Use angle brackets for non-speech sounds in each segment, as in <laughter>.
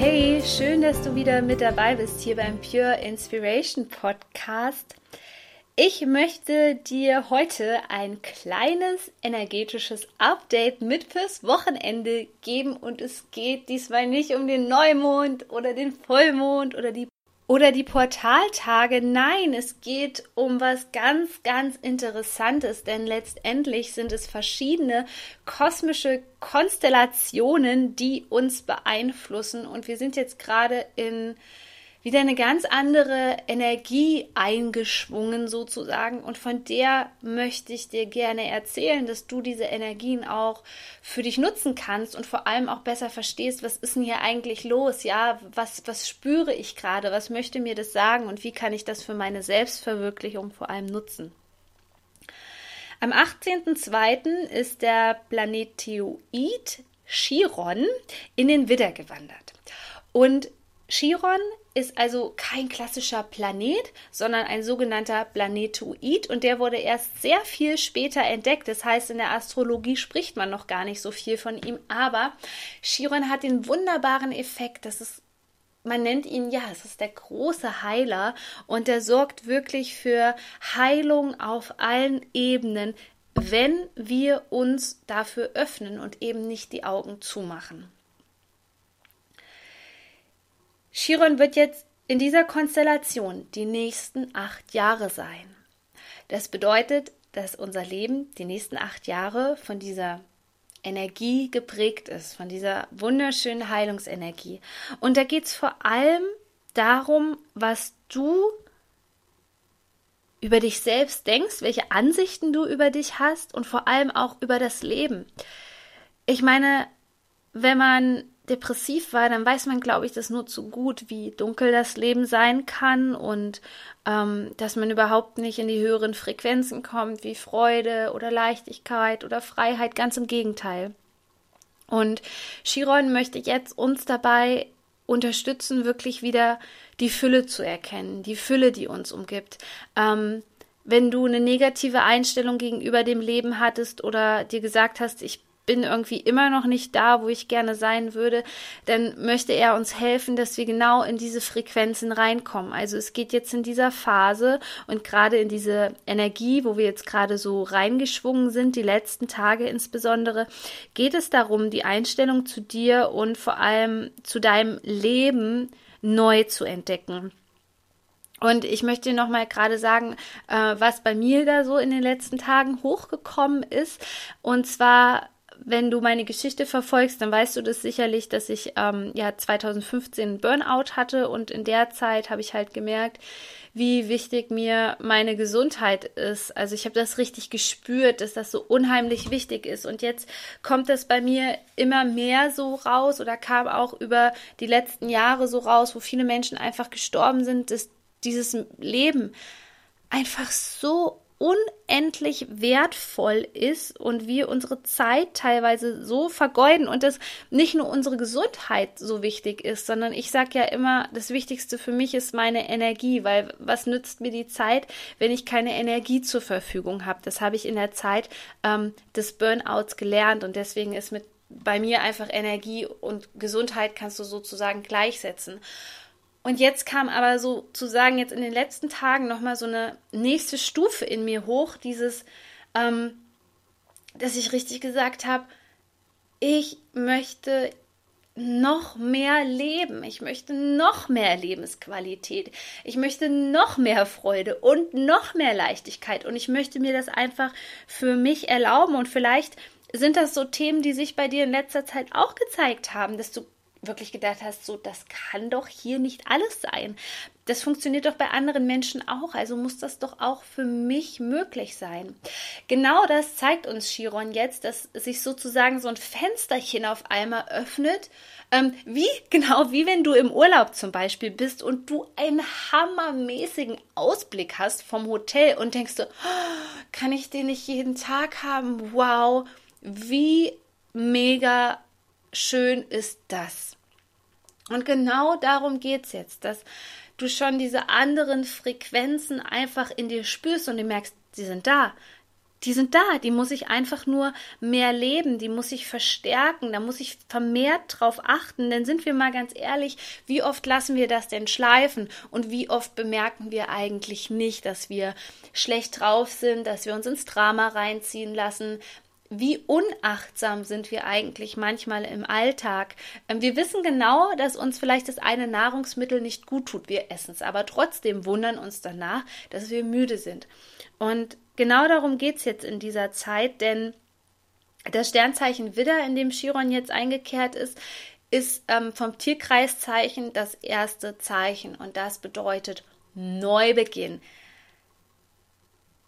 Hey, schön, dass du wieder mit dabei bist hier beim Pure Inspiration Podcast. Ich möchte dir heute ein kleines energetisches Update mit fürs Wochenende geben und es geht diesmal nicht um den Neumond oder den Vollmond oder die oder die Portaltage. Nein, es geht um was ganz, ganz Interessantes, denn letztendlich sind es verschiedene kosmische Konstellationen, die uns beeinflussen. Und wir sind jetzt gerade in wieder eine ganz andere Energie eingeschwungen sozusagen und von der möchte ich dir gerne erzählen, dass du diese Energien auch für dich nutzen kannst und vor allem auch besser verstehst, was ist denn hier eigentlich los, ja, was, was spüre ich gerade, was möchte mir das sagen und wie kann ich das für meine Selbstverwirklichung vor allem nutzen. Am 18.02. ist der Planeteoid Chiron in den Widder gewandert. Und Chiron ist also kein klassischer Planet, sondern ein sogenannter Planetoid und der wurde erst sehr viel später entdeckt. Das heißt, in der Astrologie spricht man noch gar nicht so viel von ihm, aber Chiron hat den wunderbaren Effekt, dass es man nennt ihn, ja, es ist der große Heiler und der sorgt wirklich für Heilung auf allen Ebenen, wenn wir uns dafür öffnen und eben nicht die Augen zumachen. Chiron wird jetzt in dieser Konstellation die nächsten acht Jahre sein. Das bedeutet, dass unser Leben die nächsten acht Jahre von dieser Energie geprägt ist, von dieser wunderschönen Heilungsenergie. Und da geht es vor allem darum, was du über dich selbst denkst, welche Ansichten du über dich hast und vor allem auch über das Leben. Ich meine, wenn man depressiv war, dann weiß man, glaube ich, das nur zu gut, wie dunkel das Leben sein kann und ähm, dass man überhaupt nicht in die höheren Frequenzen kommt, wie Freude oder Leichtigkeit oder Freiheit. Ganz im Gegenteil. Und Chiron möchte jetzt uns dabei unterstützen, wirklich wieder die Fülle zu erkennen, die Fülle, die uns umgibt. Ähm, wenn du eine negative Einstellung gegenüber dem Leben hattest oder dir gesagt hast, ich bin irgendwie immer noch nicht da, wo ich gerne sein würde, dann möchte er uns helfen, dass wir genau in diese Frequenzen reinkommen. Also es geht jetzt in dieser Phase und gerade in diese Energie, wo wir jetzt gerade so reingeschwungen sind, die letzten Tage insbesondere, geht es darum, die Einstellung zu dir und vor allem zu deinem Leben neu zu entdecken. Und ich möchte noch mal gerade sagen, äh, was bei mir da so in den letzten Tagen hochgekommen ist. Und zwar wenn du meine Geschichte verfolgst, dann weißt du das sicherlich, dass ich ähm, ja 2015 Burnout hatte und in der Zeit habe ich halt gemerkt, wie wichtig mir meine Gesundheit ist. Also ich habe das richtig gespürt, dass das so unheimlich wichtig ist. Und jetzt kommt das bei mir immer mehr so raus oder kam auch über die letzten Jahre so raus, wo viele Menschen einfach gestorben sind, dass dieses Leben einfach so unendlich wertvoll ist und wir unsere Zeit teilweise so vergeuden und dass nicht nur unsere Gesundheit so wichtig ist, sondern ich sage ja immer, das Wichtigste für mich ist meine Energie, weil was nützt mir die Zeit, wenn ich keine Energie zur Verfügung habe? Das habe ich in der Zeit ähm, des Burnouts gelernt und deswegen ist mit bei mir einfach Energie und Gesundheit kannst du sozusagen gleichsetzen. Und jetzt kam aber sozusagen jetzt in den letzten Tagen nochmal so eine nächste Stufe in mir hoch, dieses, ähm, dass ich richtig gesagt habe, ich möchte noch mehr leben. Ich möchte noch mehr Lebensqualität. Ich möchte noch mehr Freude und noch mehr Leichtigkeit. Und ich möchte mir das einfach für mich erlauben. Und vielleicht sind das so Themen, die sich bei dir in letzter Zeit auch gezeigt haben, dass du wirklich gedacht hast, so, das kann doch hier nicht alles sein. Das funktioniert doch bei anderen Menschen auch, also muss das doch auch für mich möglich sein. Genau das zeigt uns Chiron jetzt, dass sich sozusagen so ein Fensterchen auf einmal öffnet, ähm, wie <laughs> genau wie wenn du im Urlaub zum Beispiel bist und du einen hammermäßigen Ausblick hast vom Hotel und denkst du, oh, kann ich den nicht jeden Tag haben? Wow, wie mega schön ist das? Und genau darum geht es jetzt, dass du schon diese anderen Frequenzen einfach in dir spürst und du merkst, sie sind da. Die sind da, die muss ich einfach nur mehr leben, die muss ich verstärken, da muss ich vermehrt drauf achten, denn sind wir mal ganz ehrlich, wie oft lassen wir das denn schleifen und wie oft bemerken wir eigentlich nicht, dass wir schlecht drauf sind, dass wir uns ins Drama reinziehen lassen, wie unachtsam sind wir eigentlich manchmal im Alltag. Ähm, wir wissen genau, dass uns vielleicht das eine Nahrungsmittel nicht gut tut. Wir essen es, aber trotzdem wundern uns danach, dass wir müde sind. Und genau darum geht es jetzt in dieser Zeit, denn das Sternzeichen Widder, in dem Chiron jetzt eingekehrt ist, ist ähm, vom Tierkreiszeichen das erste Zeichen und das bedeutet Neubeginn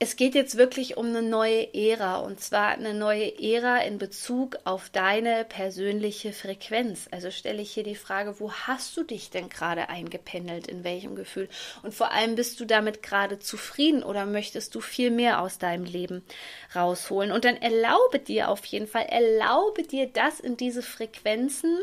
es geht jetzt wirklich um eine neue Ära und zwar eine neue Ära in Bezug auf deine persönliche Frequenz. Also stelle ich hier die Frage, wo hast du dich denn gerade eingependelt, in welchem Gefühl? Und vor allem bist du damit gerade zufrieden oder möchtest du viel mehr aus deinem Leben rausholen? Und dann erlaube dir auf jeden Fall, erlaube dir das in diese Frequenzen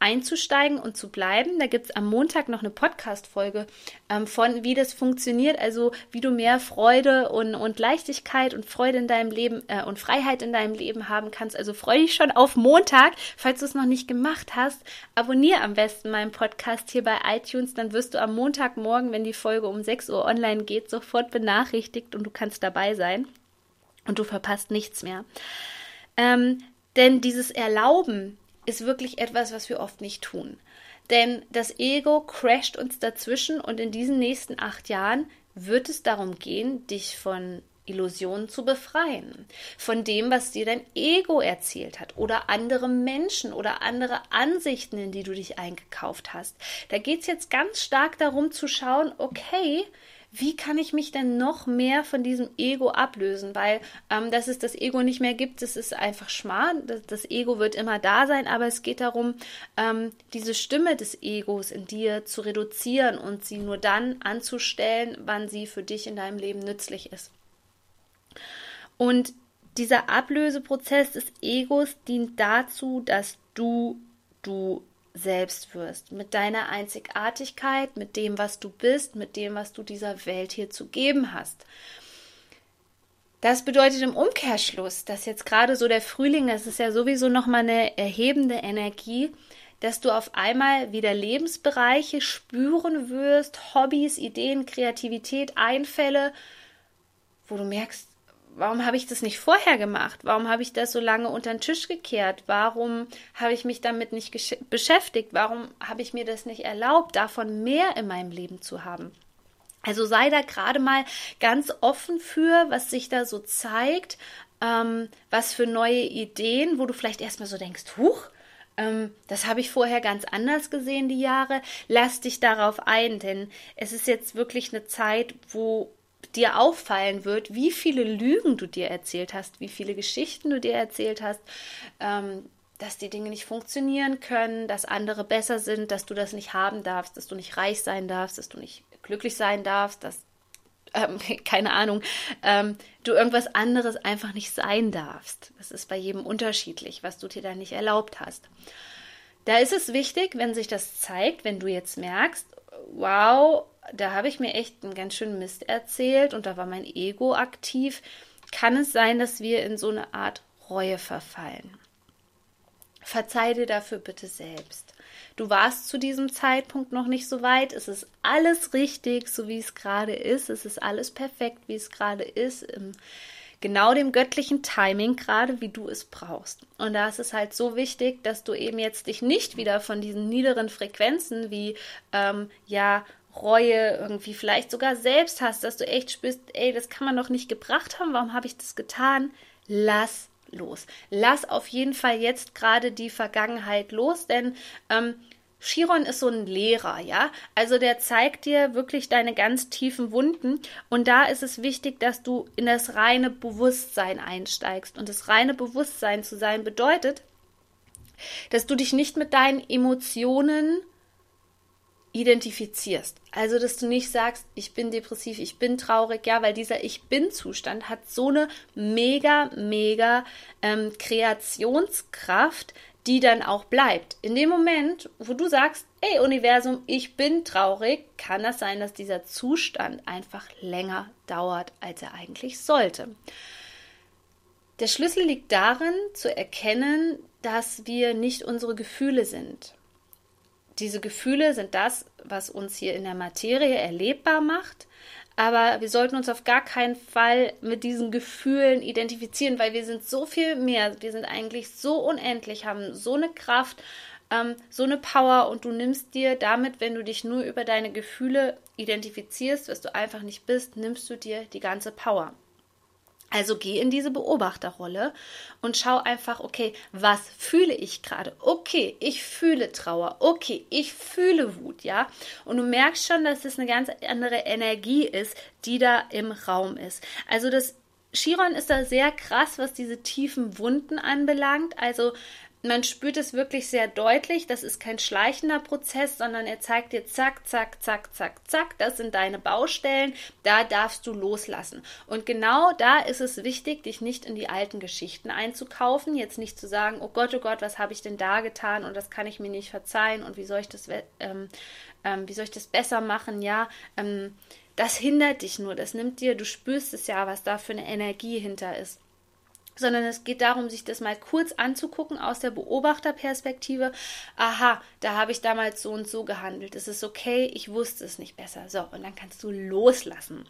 einzusteigen und zu bleiben. Da gibt es am Montag noch eine Podcast-Folge ähm, von, wie das funktioniert, also wie du mehr Freude und, und Leichtigkeit und Freude in deinem Leben äh, und Freiheit in deinem Leben haben kannst. Also freue dich schon auf Montag. Falls du es noch nicht gemacht hast, abonniere am besten meinen Podcast hier bei iTunes. Dann wirst du am Montagmorgen, wenn die Folge um 6 Uhr online geht, sofort benachrichtigt und du kannst dabei sein. Und du verpasst nichts mehr. Ähm, denn dieses Erlauben, ist wirklich etwas, was wir oft nicht tun. Denn das Ego crasht uns dazwischen und in diesen nächsten acht Jahren wird es darum gehen, dich von Illusionen zu befreien, von dem, was dir dein Ego erzählt hat oder andere Menschen oder andere Ansichten, in die du dich eingekauft hast. Da geht es jetzt ganz stark darum zu schauen, okay, wie kann ich mich denn noch mehr von diesem Ego ablösen? Weil, ähm, dass es das Ego nicht mehr gibt, das ist einfach Schmarrn. Das, das Ego wird immer da sein, aber es geht darum, ähm, diese Stimme des Egos in dir zu reduzieren und sie nur dann anzustellen, wann sie für dich in deinem Leben nützlich ist. Und dieser Ablöseprozess des Egos dient dazu, dass du du selbst wirst, mit deiner Einzigartigkeit, mit dem, was du bist, mit dem, was du dieser Welt hier zu geben hast. Das bedeutet im Umkehrschluss, dass jetzt gerade so der Frühling, das ist ja sowieso nochmal eine erhebende Energie, dass du auf einmal wieder Lebensbereiche spüren wirst, Hobbys, Ideen, Kreativität, Einfälle, wo du merkst, warum habe ich das nicht vorher gemacht? Warum habe ich das so lange unter den Tisch gekehrt? Warum habe ich mich damit nicht beschäftigt? Warum habe ich mir das nicht erlaubt, davon mehr in meinem Leben zu haben? Also sei da gerade mal ganz offen für, was sich da so zeigt, ähm, was für neue Ideen, wo du vielleicht erstmal so denkst, huch, ähm, das habe ich vorher ganz anders gesehen, die Jahre. Lass dich darauf ein, denn es ist jetzt wirklich eine Zeit, wo dir auffallen wird, wie viele Lügen du dir erzählt hast, wie viele Geschichten du dir erzählt hast, ähm, dass die Dinge nicht funktionieren können, dass andere besser sind, dass du das nicht haben darfst, dass du nicht reich sein darfst, dass du nicht glücklich sein darfst, dass, ähm, <laughs> keine Ahnung, ähm, du irgendwas anderes einfach nicht sein darfst. Das ist bei jedem unterschiedlich, was du dir da nicht erlaubt hast. Da ist es wichtig, wenn sich das zeigt, wenn du jetzt merkst, wow, da habe ich mir echt einen ganz schönen Mist erzählt und da war mein Ego aktiv, kann es sein, dass wir in so eine Art Reue verfallen. Verzeih dir dafür bitte selbst. Du warst zu diesem Zeitpunkt noch nicht so weit. Es ist alles richtig, so wie es gerade ist. Es ist alles perfekt, wie es gerade ist. Im genau dem göttlichen Timing, gerade wie du es brauchst. Und da ist es halt so wichtig, dass du eben jetzt dich nicht wieder von diesen niederen Frequenzen wie ähm, ja Reue, irgendwie vielleicht sogar selbst hast, dass du echt spürst, ey, das kann man doch nicht gebracht haben, warum habe ich das getan? Lass los. Lass auf jeden Fall jetzt gerade die Vergangenheit los, denn ähm, Chiron ist so ein Lehrer, ja. Also der zeigt dir wirklich deine ganz tiefen Wunden. Und da ist es wichtig, dass du in das reine Bewusstsein einsteigst. Und das reine Bewusstsein zu sein bedeutet, dass du dich nicht mit deinen Emotionen identifizierst. Also, dass du nicht sagst, ich bin depressiv, ich bin traurig, ja, weil dieser Ich bin-Zustand hat so eine mega, mega ähm, Kreationskraft, die dann auch bleibt. In dem Moment, wo du sagst, ey Universum, ich bin traurig, kann das sein, dass dieser Zustand einfach länger dauert, als er eigentlich sollte. Der Schlüssel liegt darin, zu erkennen, dass wir nicht unsere Gefühle sind. Diese Gefühle sind das, was uns hier in der Materie erlebbar macht, aber wir sollten uns auf gar keinen Fall mit diesen Gefühlen identifizieren, weil wir sind so viel mehr. Wir sind eigentlich so unendlich, haben so eine Kraft, ähm, so eine Power und du nimmst dir damit, wenn du dich nur über deine Gefühle identifizierst, was du einfach nicht bist, nimmst du dir die ganze Power. Also geh in diese Beobachterrolle und schau einfach, okay, was fühle ich gerade? Okay, ich fühle Trauer. Okay, ich fühle Wut, ja? Und du merkst schon, dass es eine ganz andere Energie ist, die da im Raum ist. Also das Chiron ist da sehr krass, was diese tiefen Wunden anbelangt. Also man spürt es wirklich sehr deutlich. Das ist kein schleichender Prozess, sondern er zeigt dir zack, zack, zack, zack, zack. Das sind deine Baustellen. Da darfst du loslassen. Und genau da ist es wichtig, dich nicht in die alten Geschichten einzukaufen. Jetzt nicht zu sagen, oh Gott, oh Gott, was habe ich denn da getan und das kann ich mir nicht verzeihen und wie soll ich das, ähm, ähm, wie soll ich das besser machen? Ja, ähm, das hindert dich nur. Das nimmt dir, du spürst es ja, was da für eine Energie hinter ist sondern es geht darum, sich das mal kurz anzugucken aus der Beobachterperspektive. Aha, da habe ich damals so und so gehandelt. Es ist okay, ich wusste es nicht besser. So, und dann kannst du loslassen.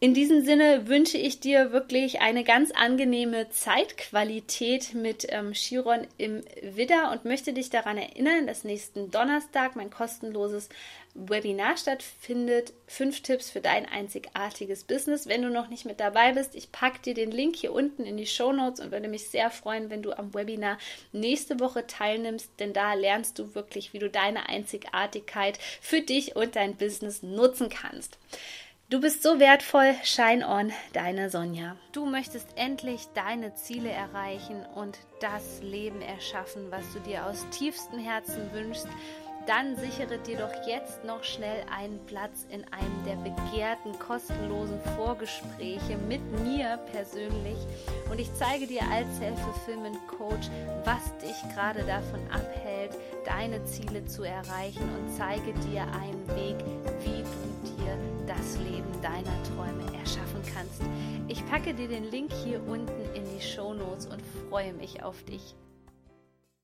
In diesem Sinne wünsche ich dir wirklich eine ganz angenehme Zeitqualität mit ähm, Chiron im Widder und möchte dich daran erinnern, dass nächsten Donnerstag mein kostenloses Webinar stattfindet. Fünf Tipps für dein einzigartiges Business. Wenn du noch nicht mit dabei bist, ich packe dir den Link hier unten in die Show Notes und würde mich sehr freuen, wenn du am Webinar nächste Woche teilnimmst, denn da lernst du wirklich, wie du deine Einzigartigkeit für dich und dein Business nutzen kannst. Du bist so wertvoll, Shine On, deine Sonja. Du möchtest endlich deine Ziele erreichen und das Leben erschaffen, was du dir aus tiefstem Herzen wünschst. Dann sichere dir doch jetzt noch schnell einen Platz in einem der begehrten kostenlosen Vorgespräche mit mir persönlich und ich zeige dir als Self-Fulfillment Coach, was dich gerade davon abhält, deine Ziele zu erreichen und zeige dir einen Weg, wie du das Leben deiner Träume erschaffen kannst. Ich packe dir den Link hier unten in die Show Notes und freue mich auf dich.